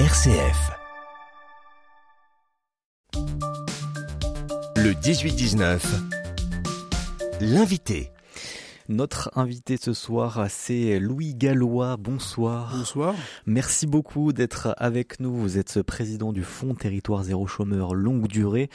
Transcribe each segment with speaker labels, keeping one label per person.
Speaker 1: RCF. Le 18-19, l'invité.
Speaker 2: Notre invité ce soir, c'est Louis Gallois. Bonsoir.
Speaker 3: Bonsoir.
Speaker 2: Merci beaucoup d'être avec nous. Vous êtes président du Fonds Territoire Zéro Chômeur Longue Durée.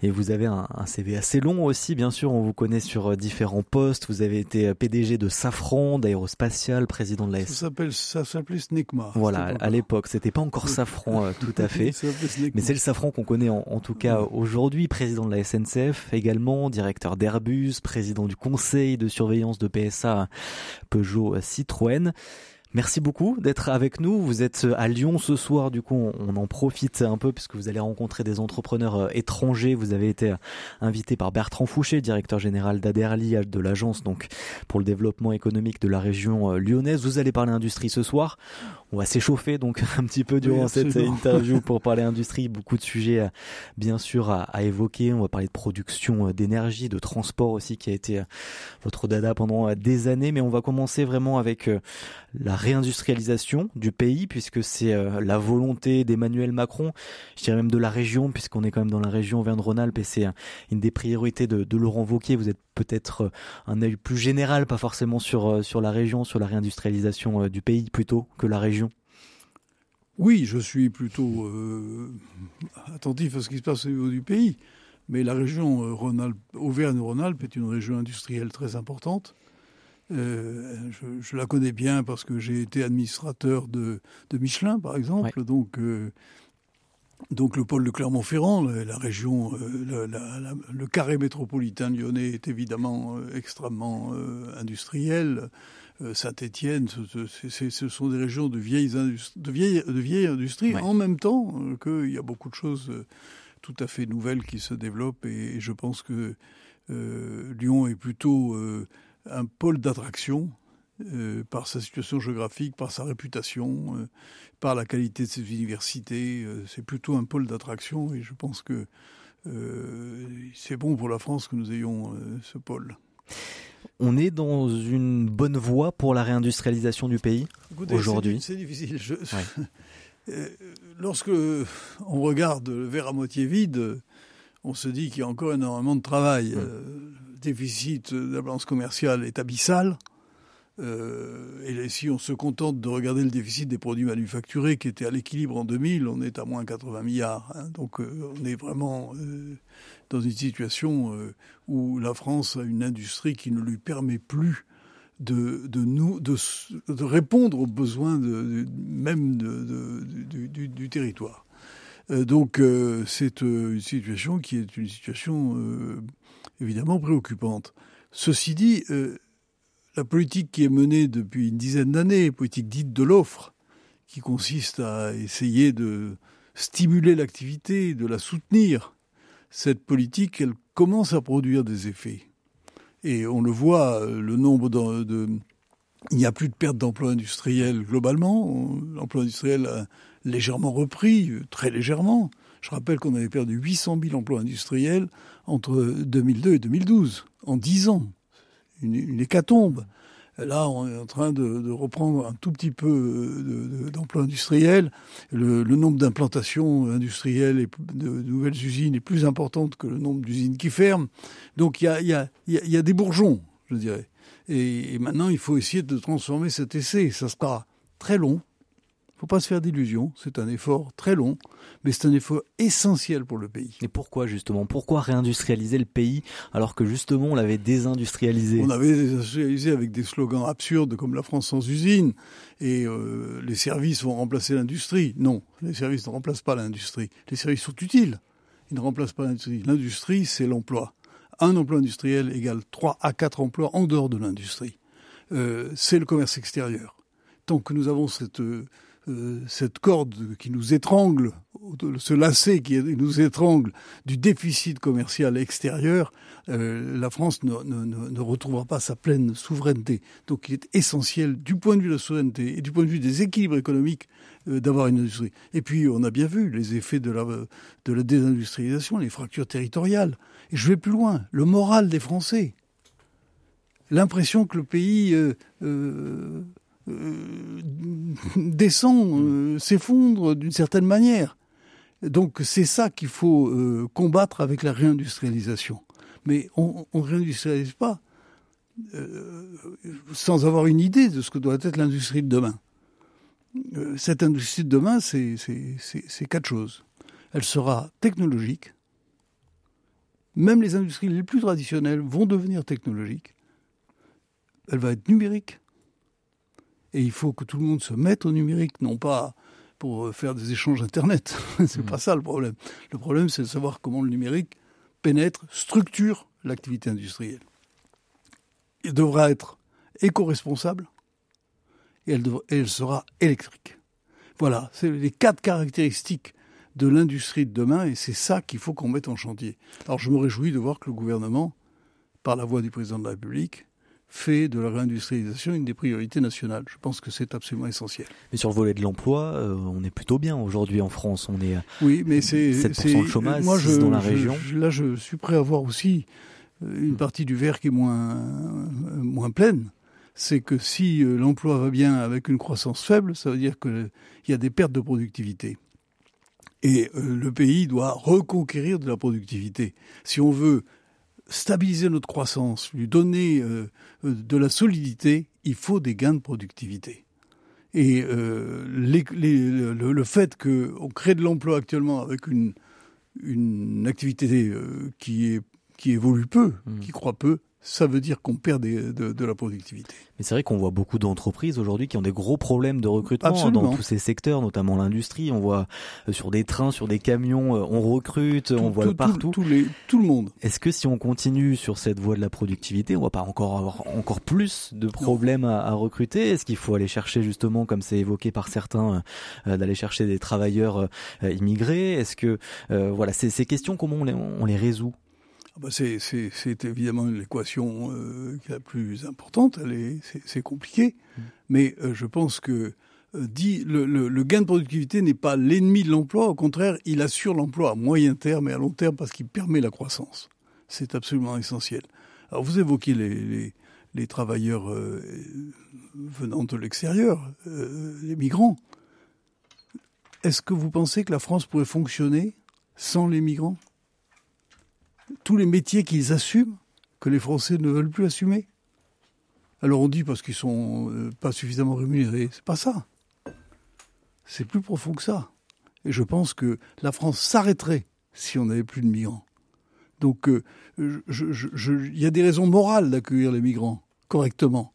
Speaker 2: Et vous avez un, CV assez long aussi, bien sûr. On vous connaît sur euh, différents postes. Vous avez été euh, PDG de Safran, d'Aérospatial, président de la
Speaker 3: Ça s'appelle, ça s'appelait Snecma.
Speaker 2: Voilà, à l'époque, c'était pas encore Safran, euh, tout à fait. Mais c'est le Safran qu'on connaît en, en, tout cas aujourd'hui. Président de la SNCF également, directeur d'Airbus, président du conseil de surveillance de PSA Peugeot Citroën. Merci beaucoup d'être avec nous. Vous êtes à Lyon ce soir, du coup on en profite un peu puisque vous allez rencontrer des entrepreneurs euh, étrangers. Vous avez été invité par Bertrand Fouché, directeur général d'Aderli, de l'agence donc pour le développement économique de la région euh, lyonnaise. Vous allez parler industrie ce soir. On va s'échauffer donc un petit peu durant cette interview pour parler industrie. Beaucoup de sujets euh, bien sûr à, à évoquer. On va parler de production d'énergie, de transport aussi qui a été votre dada pendant des années. Mais on va commencer vraiment avec la réindustrialisation du pays, puisque c'est euh, la volonté d'Emmanuel Macron, je dirais même de la région, puisqu'on est quand même dans la région Auvergne-Rhône-Alpes, et c'est euh, une des priorités de, de Laurent Wauquiez. Vous êtes peut-être euh, un œil plus général, pas forcément sur, sur la région, sur la réindustrialisation du pays plutôt que la région.
Speaker 3: Oui, je suis plutôt euh, attentif à ce qui se passe au niveau du pays. Mais la région Auvergne-Rhône-Alpes est une région industrielle très importante. Euh, je, je, la connais bien parce que j'ai été administrateur de, de, Michelin, par exemple. Ouais. Donc, euh, donc le pôle de Clermont-Ferrand, la, la, région, euh, la, la, le carré métropolitain lyonnais est évidemment extrêmement industriel. Saint-Étienne, ce, ce, sont des régions de vieilles, de vieilles, de vieilles industries, ouais. en même temps qu'il y a beaucoup de choses tout à fait nouvelles qui se développent. Et, et je pense que Lyon est plutôt un pôle d'attraction euh, par sa situation géographique, par sa réputation, euh, par la qualité de ses universités. Euh, c'est plutôt un pôle d'attraction et je pense que c'est bon pour la France que nous ayons ce pôle.
Speaker 2: On est dans une bonne voie pour la réindustrialisation du pays aujourd'hui?
Speaker 3: C'est difficile. Je... Ouais. Lorsque on regarde le verre à moitié vide, on se dit qu'il y a encore énormément de travail. Mmh déficit de la balance commerciale est abyssal. Euh, et si on se contente de regarder le déficit des produits manufacturés qui était à l'équilibre en 2000, on est à moins 80 milliards. Hein. Donc euh, on est vraiment euh, dans une situation où la France a une industrie qui ne lui permet plus de, de, nous, de, répondre aux besoins de, même du, territoire. Euh, donc c'est une situation qui est une situation évidemment préoccupante. Ceci dit, euh, la politique qui est menée depuis une dizaine d'années, politique dite de l'offre, qui consiste à essayer de stimuler l'activité, de la soutenir, cette politique, elle commence à produire des effets. Et on le voit, euh, le nombre de... il n'y a plus de perte d'emploi industriel globalement. L'emploi industriel légèrement repris, très légèrement. Je rappelle qu'on avait perdu 800 000 emplois industriels entre 2002 et 2012, en 10 ans. Une, une hécatombe. Là, on est en train de, reprendre un tout petit peu d'emplois de, de, industriels. Le, nombre d'implantations industrielles et de, nouvelles usines est plus importante que le nombre d'usines qui ferment. Donc il y a, des bourgeons, je dirais. Et maintenant, il faut essayer de transformer cet essai. Ça sera très long, faut pas se faire d'illusions, c'est un effort très long, mais c'est un effort essentiel pour le pays.
Speaker 2: Et pourquoi justement Pourquoi réindustrialiser le pays alors que justement on l'avait désindustrialisé?
Speaker 3: On avait désindustrialisé avec des slogans absurdes comme la France sans usine et euh, les services vont remplacer l'industrie. Non, les services ne remplacent pas l'industrie. Les services sont utiles, ils ne remplacent pas l'industrie. L'industrie, c'est l'emploi. Un emploi industriel égale 3 à 4 emplois en dehors de l'industrie. Euh, c'est le commerce extérieur. Tant que nous avons cette... Euh, euh, cette corde qui nous étrangle, ce lacet qui nous étrangle du déficit commercial extérieur, euh, la France ne, retrouvera pas sa pleine souveraineté. Donc il est essentiel, du point de vue de la souveraineté et du point de vue des équilibres économiques, euh, d'avoir une industrie. Et puis on a bien vu les effets de la, désindustrialisation, les fractures territoriales. Et je vais plus loin, le moral des Français. L'impression que le pays... descend, s'effondre d'une certaine manière. Donc c'est ça qu'il faut combattre avec la réindustrialisation. Mais on ne réindustrialise pas sans avoir une idée de ce que doit être l'industrie de demain. cette industrie de demain, c'est quatre choses. Elle sera technologique, même les industries les plus traditionnelles vont devenir technologiques. Elle va être numérique. Et il faut que tout le monde se mette au numérique, non pas pour faire des échanges Internet. c'est pas mmh. ça le problème. Le problème, c'est de savoir comment le numérique pénètre, structure l'activité industrielle. Il devra être éco-responsable et elle, elle sera électrique. Voilà, c'est les quatre caractéristiques de l'industrie de demain et c'est ça qu'il faut qu'on mette en chantier. Alors je me réjouis de voir que le gouvernement, par la voix du président de la République, fait de la réindustrialisation une des priorités nationales. Je pense que c'est absolument essentiel.
Speaker 2: Mais sur le volet de l'emploi, euh, on est plutôt bien aujourd'hui en France. On est
Speaker 3: oui, mais c'est
Speaker 2: 7% de chômage moi, je, dans la région.
Speaker 3: là, je suis prêt à voir aussi euh, une partie du verre qui est moins moins pleine. C'est que si euh, l'emploi va bien avec une croissance faible, ça veut dire qu'il y a des pertes de productivité. Et euh, le pays doit reconquérir de la productivité. Si on veut stabiliser notre croissance, lui donner euh, euh, de la solidité, il faut des gains de productivité. Et le, fait qu'on crée de l'emploi actuellement avec une, une activité qui, est, qui évolue peu, mmh. qui croît peu, ça veut dire qu'on perd de, la productivité.
Speaker 2: Mais c'est vrai qu'on voit beaucoup d'entreprises aujourd'hui qui ont des gros problèmes de recrutement dans tous ces secteurs, notamment l'industrie. On voit euh, sur des trains, sur des camions, euh, on recrute, on voit partout.
Speaker 3: Tout, les, tout le monde.
Speaker 2: Est-ce que si on continue sur cette voie de la productivité, on va pas encore avoir encore plus de problèmes à, recruter? Est-ce qu'il faut aller chercher justement, comme c'est évoqué par certains, euh, d'aller chercher des travailleurs immigrés? Est-ce que voilà, ces, ces questions, comment on les, on les résout?
Speaker 3: C'est évidemment l'équation euh, la plus importante. C'est compliqué, mmh. mais euh, je pense que euh, dit, le, le, gain de productivité n'est pas l'ennemi de l'emploi. Au contraire, il assure l'emploi à moyen terme et à long terme parce qu'il permet la croissance. C'est absolument essentiel. Alors vous évoquez les, les, les travailleurs venant de l'extérieur, les migrants. Est-ce que vous pensez que la France pourrait fonctionner sans les migrants? Tous les métiers qu'ils assument que les Français ne veulent plus assumer. Alors on dit parce qu'ils sont euh, pas suffisamment rémunérés. C'est pas ça. C'est plus profond que ça. Et je pense que la France s'arrêterait si on n'avait plus de migrants. Donc euh, il y a des raisons morales d'accueillir les migrants correctement,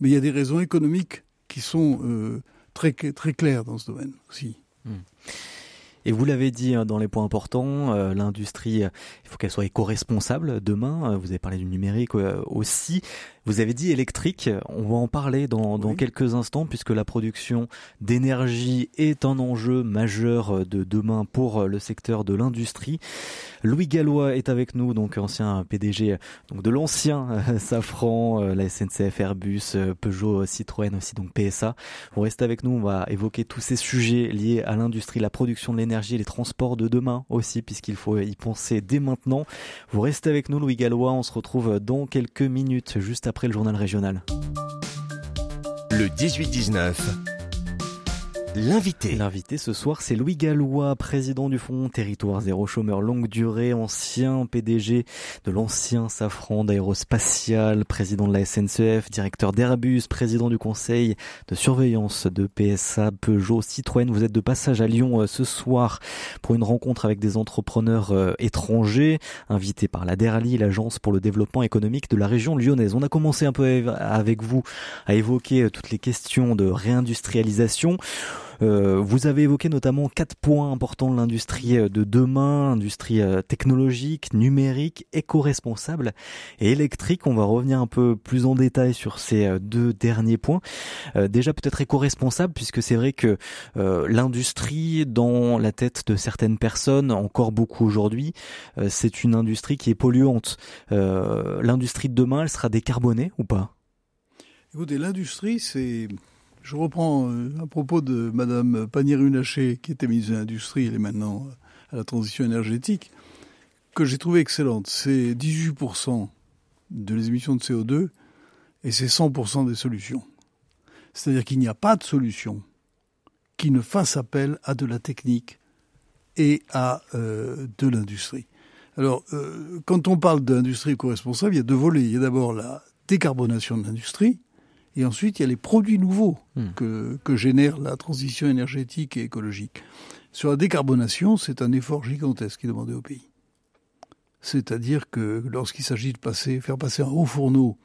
Speaker 3: mais il y a des raisons économiques qui sont euh, très, claires dans ce domaine aussi. Hmm.
Speaker 2: Et vous l'avez dit hein, dans les points importants, euh, l'industrie, il faut qu'elle soit éco-responsable demain. Euh, vous avez parlé du numérique euh, aussi. Vous avez dit électrique, on va en parler dans, dans quelques instants puisque la production d'énergie est un enjeu majeur de demain pour le secteur de l'industrie. Louis Gallois est avec nous, donc ancien PDG donc de l'ancien Safran, la SNCF, Airbus, Peugeot, Citroën aussi, donc PSA. Vous restez avec nous, on va évoquer tous ces sujets liés à l'industrie, la production de l'énergie les transports de demain aussi, puisqu'il faut y penser dès maintenant. Vous restez avec nous, Louis Gallois. On se retrouve dans quelques minutes, juste après le journal régional.
Speaker 1: Le 18-19. L'invité.
Speaker 2: L'invité ce soir, c'est Louis Gallois, président du Fonds Territoire Zéro Chômeur Longue Durée, ancien PDG de l'ancien Safran d'aérospatial, président de la SNCF, directeur d'Airbus, président du conseil de surveillance de PSA, Peugeot, Citroën. Vous êtes de passage à Lyon euh, ce soir pour une rencontre avec des entrepreneurs euh, étrangers, invités par la DERALI, l'agence pour le développement économique de la région lyonnaise. On a commencé un peu avec vous à évoquer euh, toutes les questions de réindustrialisation. Euh, vous avez évoqué notamment quatre points importants de l'industrie euh, de demain, industrie euh, technologique, numérique, éco-responsable et électrique. On va revenir un peu plus en détail sur ces deux derniers points. déjà peut-être éco-responsable puisque c'est vrai que l'industrie dans la tête de certaines personnes, encore beaucoup aujourd'hui, c'est une industrie qui est polluante. l'industrie de demain, elle sera décarbonée ou pas?
Speaker 3: Écoutez, l'industrie, c'est je reprends euh, à propos de Madame Pannier-Runacher, qui était ministre de l'Industrie, elle est maintenant à la transition énergétique, que j'ai trouvé excellente. C'est 18% de les émissions de CO2 et c'est 100% des solutions. C'est-à-dire qu'il n'y a pas de solution qui ne fasse appel à de la technique et à euh, de l'industrie. Alors, euh, quand on parle d'industrie éco-responsable, il y a deux volets. Il y a d'abord la décarbonation de l'industrie, et ensuite il y a les produits nouveaux hmm. que, que génère la transition énergétique et écologique. Sur la décarbonation, c'est un effort gigantesque qui est demandé au pays. C'est-à-dire que lorsqu'il s'agit de passer, faire passer un haut fourneau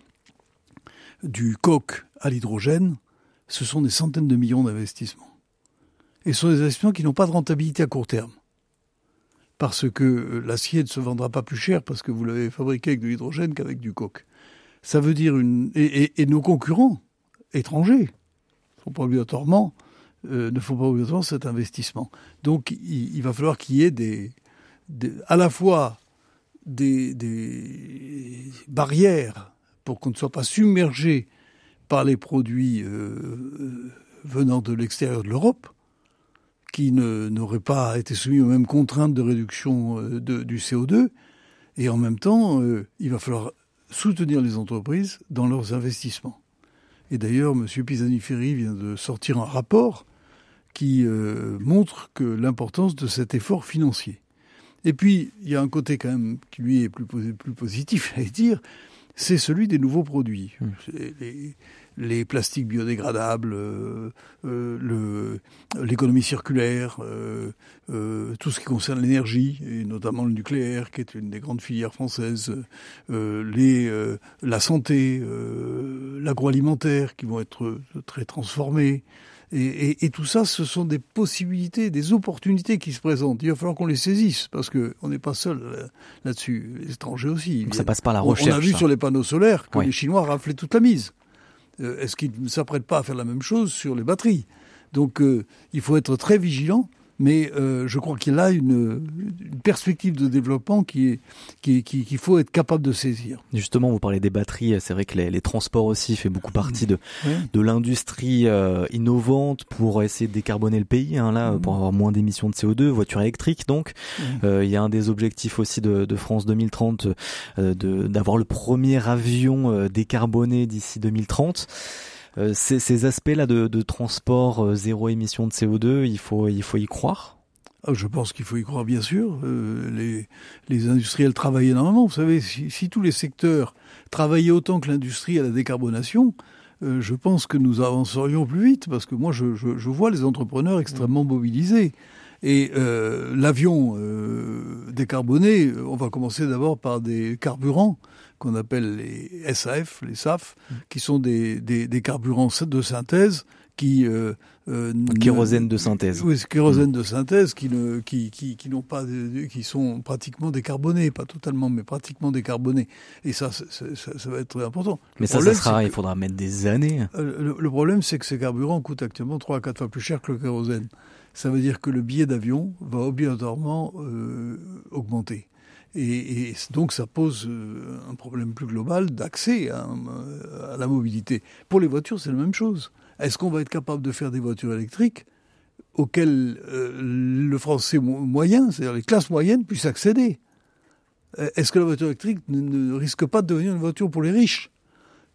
Speaker 3: du coq à l'hydrogène, ce sont des centaines de millions d'investissements. Et ce sont des investissements qui n'ont pas de rentabilité à court terme. Parce que l'acier ne se vendra pas plus cher parce que vous l'avez fabriqué avec de l'hydrogène qu'avec du coq. Ça veut dire une. Et, nos concurrents étrangers font pas obligatoirement, euh, ne font pas obligatoirement cet investissement. Donc il, va falloir qu'il y ait des, à la fois des, des barrières pour qu'on ne soit pas submergé par les produits euh, venant de l'extérieur de l'Europe, qui n'auraient pas été soumis aux mêmes contraintes de réduction euh, du CO2. Et en même temps, il va falloir soutenir les entreprises dans leurs investissements. Et d'ailleurs, M. Pisani-Ferry vient de sortir un rapport qui montre que l'importance de cet effort financier. Et puis, il y a un côté quand même qui lui est plus, plus positif, j'allais dire, c'est celui des nouveaux produits. Les, les, plastiques biodégradables, euh, euh, l'économie circulaire, euh, euh, tout ce qui concerne l'énergie, et notamment le nucléaire, qui est une des grandes filières françaises, euh, les, la santé, l'agroalimentaire, qui vont être très transformés. Et, tout ça, ce sont des possibilités, des opportunités qui se présentent. Il va falloir qu'on les saisisse parce que on n'est pas seul là-dessus. Les étrangers aussi.
Speaker 2: Donc ça passe par la recherche.
Speaker 3: On a vu sur les panneaux solaires que les Chinois raflaient toute la mise. Euh, est-ce qu'ils ne s'apprêtent pas à faire la même chose sur les batteries? Donc euh, il faut être très vigilant mais euh, je crois qu'il a une, une, perspective de développement qui est qu'il qui, faut être capable de saisir.
Speaker 2: Justement, vous parlez des batteries, c'est vrai que les, les, transports aussi fait beaucoup partie de de l'industrie euh, innovante pour essayer de décarboner le pays, hein, là, pour avoir moins d'émissions de CO2, voitures électriques. Donc, euh, il y a un des objectifs aussi de, de France 2030 euh, d'avoir le premier avion euh, décarboné d'ici 2030. Euh, ces, ces aspects-là de, transport euh, zéro émission de CO2, il faut, il faut y croire
Speaker 3: ah, je pense qu'il faut y croire, bien sûr. Euh, les, les, industriels travaillent énormément. Vous savez, si, tous les secteurs travaillaient autant que l'industrie à la décarbonation, je pense que nous avancerions plus vite, parce que moi, je, je vois les entrepreneurs extrêmement mobilisés. Et euh, l'avion décarboné, on va commencer d'abord par des carburants qu'on appelle les SAF, les SAF, mm. qui sont des, des, des carburants de synthèse qui
Speaker 2: euh, euh, kérosène de synthèse.
Speaker 3: Oui, kérosène mm. de synthèse qui ne qui qui, qui n'ont pas qui sont pratiquement décarbonés, pas totalement mais pratiquement décarbonés. Et ça ça, ça, va être très important.
Speaker 2: mais ça ça sera il faudra mettre des années.
Speaker 3: Euh, le, problème c'est que ces carburants coûtent actuellement 3 à 4 fois plus cher que le kérosène. Ça veut dire que le billet d'avion va obligatoirement euh, augmenter. Et, donc ça pose euh, un problème plus global d'accès à, la mobilité. Pour les voitures, c'est la même chose. Est-ce qu'on va être capable de faire des voitures électriques auxquelles euh, le français moyen, c'est-à-dire les classes moyennes, puissent accéder? Est-ce que la voiture électrique ne, risque pas de devenir une voiture pour les riches?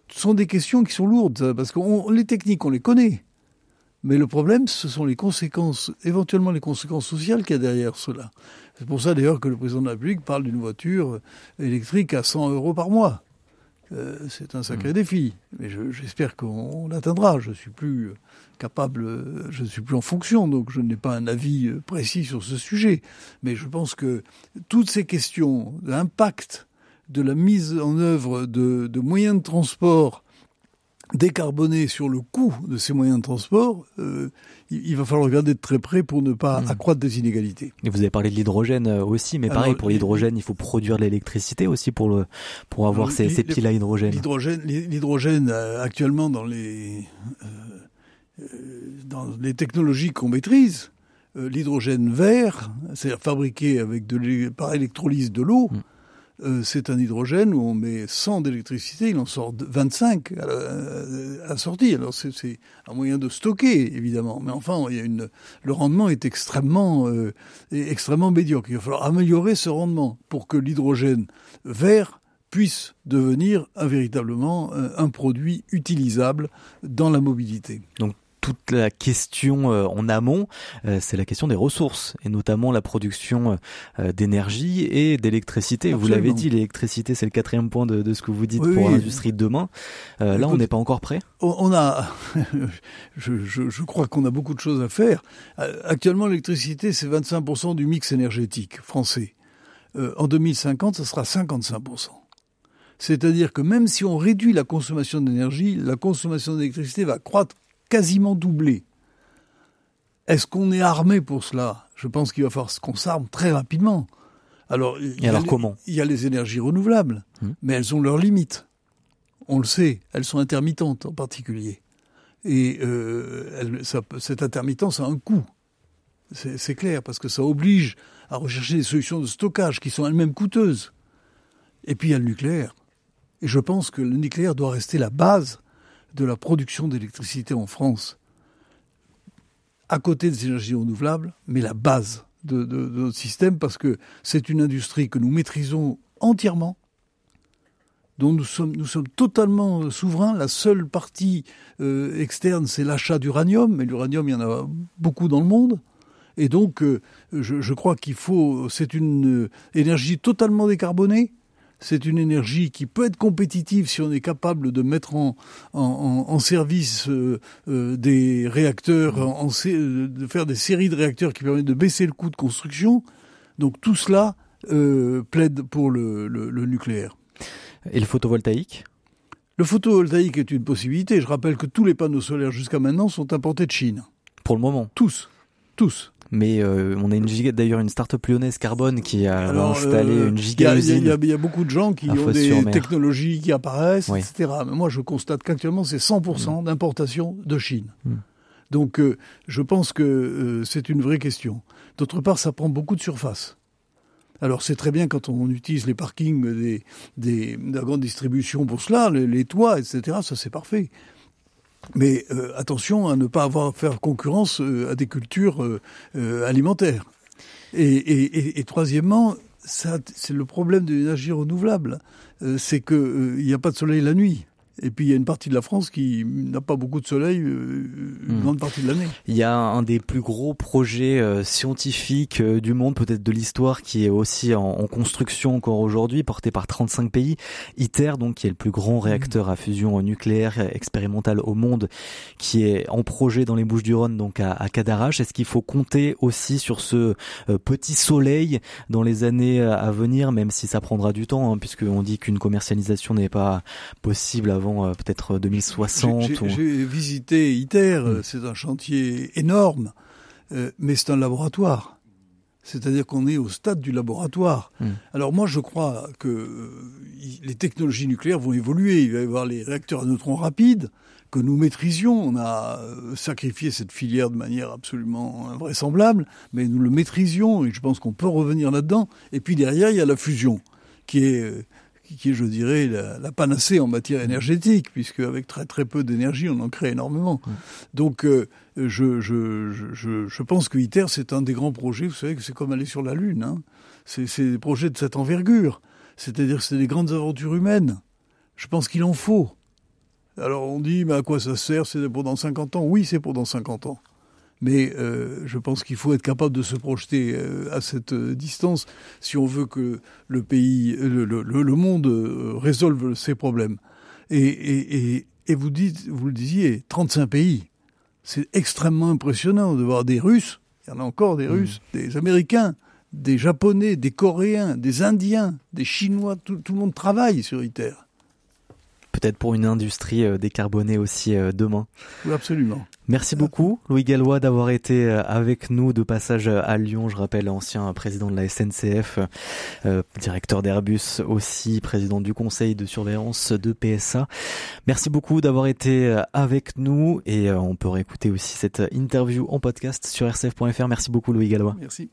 Speaker 3: Ce sont des questions qui sont lourdes, parce que les techniques, on les connaît. Mais le problème, ce sont les conséquences, éventuellement les conséquences sociales qu'il y a derrière cela. C'est pour ça d'ailleurs que le président de la République parle d'une voiture électrique à 100 euros par mois. Euh, c'est un sacré mmh. défi, mais j'espère qu'on l'atteindra. Je suis plus capable, je ne suis plus en fonction, donc je n'ai pas un avis précis sur ce sujet. Mais je pense que toutes ces questions, l'impact de la mise en œuvre de, de moyens de transport décarboner sur le coût de ces moyens de transport, euh, il, va falloir regarder de très près pour ne pas hmm. accroître des inégalités.
Speaker 2: Et vous avez parlé de l'hydrogène euh, aussi, mais pareil, pour l'hydrogène, il faut produire de l'électricité aussi pour, le, pour avoir ces, ces, piles à hydrogène.
Speaker 3: L'hydrogène, euh, actuellement dans les, dans les technologies qu'on maîtrise, l'hydrogène vert, c'est-à-dire fabriqué avec de, par électrolyse de l'eau, hmm. Euh, c'est un hydrogène où on met 100 d'électricité, il en sort 25 à la, sortie. Alors c'est un moyen de stocker, évidemment. Mais enfin, le rendement est extrêmement, euh, médiocre. Il va falloir améliorer ce rendement pour que l'hydrogène vert puisse devenir un, véritablement un produit utilisable dans la mobilité.
Speaker 2: Toute la question euh, en amont, euh, c'est la question des ressources et notamment la production euh, d'énergie et d'électricité. Vous l'avez dit, l'électricité, c'est le quatrième point de, ce que vous dites pour l'industrie de demain. là, on n'est pas encore prêt.
Speaker 3: On a, je, je, crois qu'on a beaucoup de choses à faire. Actuellement, l'électricité, c'est 25% du mix énergétique français. en 2050, ce sera 55%. C'est-à-dire que même si on réduit la consommation d'énergie, la consommation d'électricité va croître quasiment doublé. Est-ce qu'on est armé pour cela? Je pense qu'il va falloir qu'on s'arme très rapidement.
Speaker 2: Alors, Et alors comment?
Speaker 3: Il y a les énergies renouvelables, hmm. mais elles ont leurs limites. On le sait, elles sont intermittentes en particulier. Et euh, cette intermittence a un coût. C'est clair, parce que ça oblige à rechercher des solutions de stockage qui sont elles-mêmes coûteuses. Et puis il y a le nucléaire. Et je pense que le nucléaire doit rester la base de la production d'électricité en France, à côté des énergies renouvelables, mais la base de, notre système, parce que c'est une industrie que nous maîtrisons entièrement, dont nous sommes, totalement souverains. La seule partie euh, externe, c'est l'achat d'uranium, mais l'uranium, il y en a beaucoup dans le monde. Et donc, euh, je, crois qu'il faut, c'est une euh, énergie totalement décarbonée, c'est une énergie qui peut être compétitive si on est capable de mettre en, en, service euh, euh, des réacteurs, en, de faire des séries de réacteurs qui permettent de baisser le coût de construction. Donc tout cela euh, plaide pour le, le, nucléaire.
Speaker 2: Et le photovoltaïque?
Speaker 3: Le photovoltaïque est une possibilité. Je rappelle que tous les panneaux solaires jusqu'à maintenant sont importés de Chine.
Speaker 2: Pour le moment?
Speaker 3: Tous. Tous.
Speaker 2: Mais euh, on a une giga, d'ailleurs une start-up lyonnaise Carbone qui a installé euh, une giga usine.
Speaker 3: Il y, a beaucoup de gens qui ont des technologies qui apparaissent, etc. Mais moi, je constate qu'actuellement, c'est 100% mm. d'importation de Chine. Mm. Donc, euh, je pense que c'est une vraie question. D'autre part, ça prend beaucoup de surface. Alors c'est très bien quand on utilise les parkings des, des, de la grande distribution pour cela, les, les toits, etc. Ça c'est parfait. Mais euh, attention à ne pas avoir à faire concurrence euh, à des cultures euh, alimentaires. Et, et troisièmement, c'est le problème de l'énergie renouvelable, c'est qu'il n'y a pas de soleil la nuit. Et puis il y a une partie de la France qui n'a pas beaucoup de soleil euh, une hmm. grande partie de l'année.
Speaker 2: Il y a un des plus gros projets euh, scientifiques euh, du monde, peut-être de l'histoire, qui est aussi en, en construction encore aujourd'hui, porté par 35 pays. ITER, donc qui est le plus grand réacteur à fusion nucléaire expérimental au monde, qui est en projet dans les Bouches-du-Rhône, donc à, à Cadarache. Est-ce qu'il faut compter aussi sur ce petit soleil dans les années à venir, même si ça prendra du temps, hein, puisqu'on dit qu'une commercialisation n'est pas possible avant euh, peut-être 2060.
Speaker 3: J'ai visité ITER, hmm. c'est un chantier énorme, euh, mais c'est un laboratoire. C'est-à-dire qu'on est au stade du laboratoire. Hmm. Alors moi, je crois que euh, les technologies nucléaires vont évoluer. Il va y avoir les réacteurs à neutrons rapides que nous maîtrisions. On a sacrifié cette filière de manière absolument invraisemblable, mais nous le maîtrisions et je pense qu'on peut revenir là-dedans. Et puis derrière, il y a la fusion, qui est qui est, je dirais, la, panacée en matière énergétique, puisque avec très très peu d'énergie, on en crée énormément. Donc, euh, je, je, je, je, pense que ITER, c'est un des grands projets. Vous savez que c'est comme aller sur la Lune. Hein. C'est des projets de cette envergure. C'est-à-dire que c'est des grandes aventures humaines. Je pense qu'il en faut. Alors on dit, mais à quoi ça sert? C'est pour dans 50 ans Oui, c'est pour dans 50 ans mais euh, je pense qu'il faut être capable de se projeter euh, à cette euh, distance si on veut que le pays, le, le, le monde résolve ses problèmes. Et, et, et, et, vous dites, vous le disiez, 35 pays. C'est extrêmement impressionnant de voir des Russes, il y en a encore des mmh. Russes, des Américains, des Japonais, des Coréens, des Indiens, des Chinois, tout, tout le monde travaille sur ITER
Speaker 2: peut-être pour une industrie euh, décarbonée aussi euh, demain.
Speaker 3: Oui, absolument.
Speaker 2: Merci beaucoup, Louis Gallois, d'avoir été euh, avec nous de passage à Lyon. Je rappelle, ancien président de la SNCF, directeur d'Airbus aussi, président du conseil de surveillance de PSA. Merci beaucoup d'avoir été avec nous et on peut réécouter aussi cette interview en podcast sur rcf.fr. Merci beaucoup, Louis Gallois.
Speaker 3: Merci.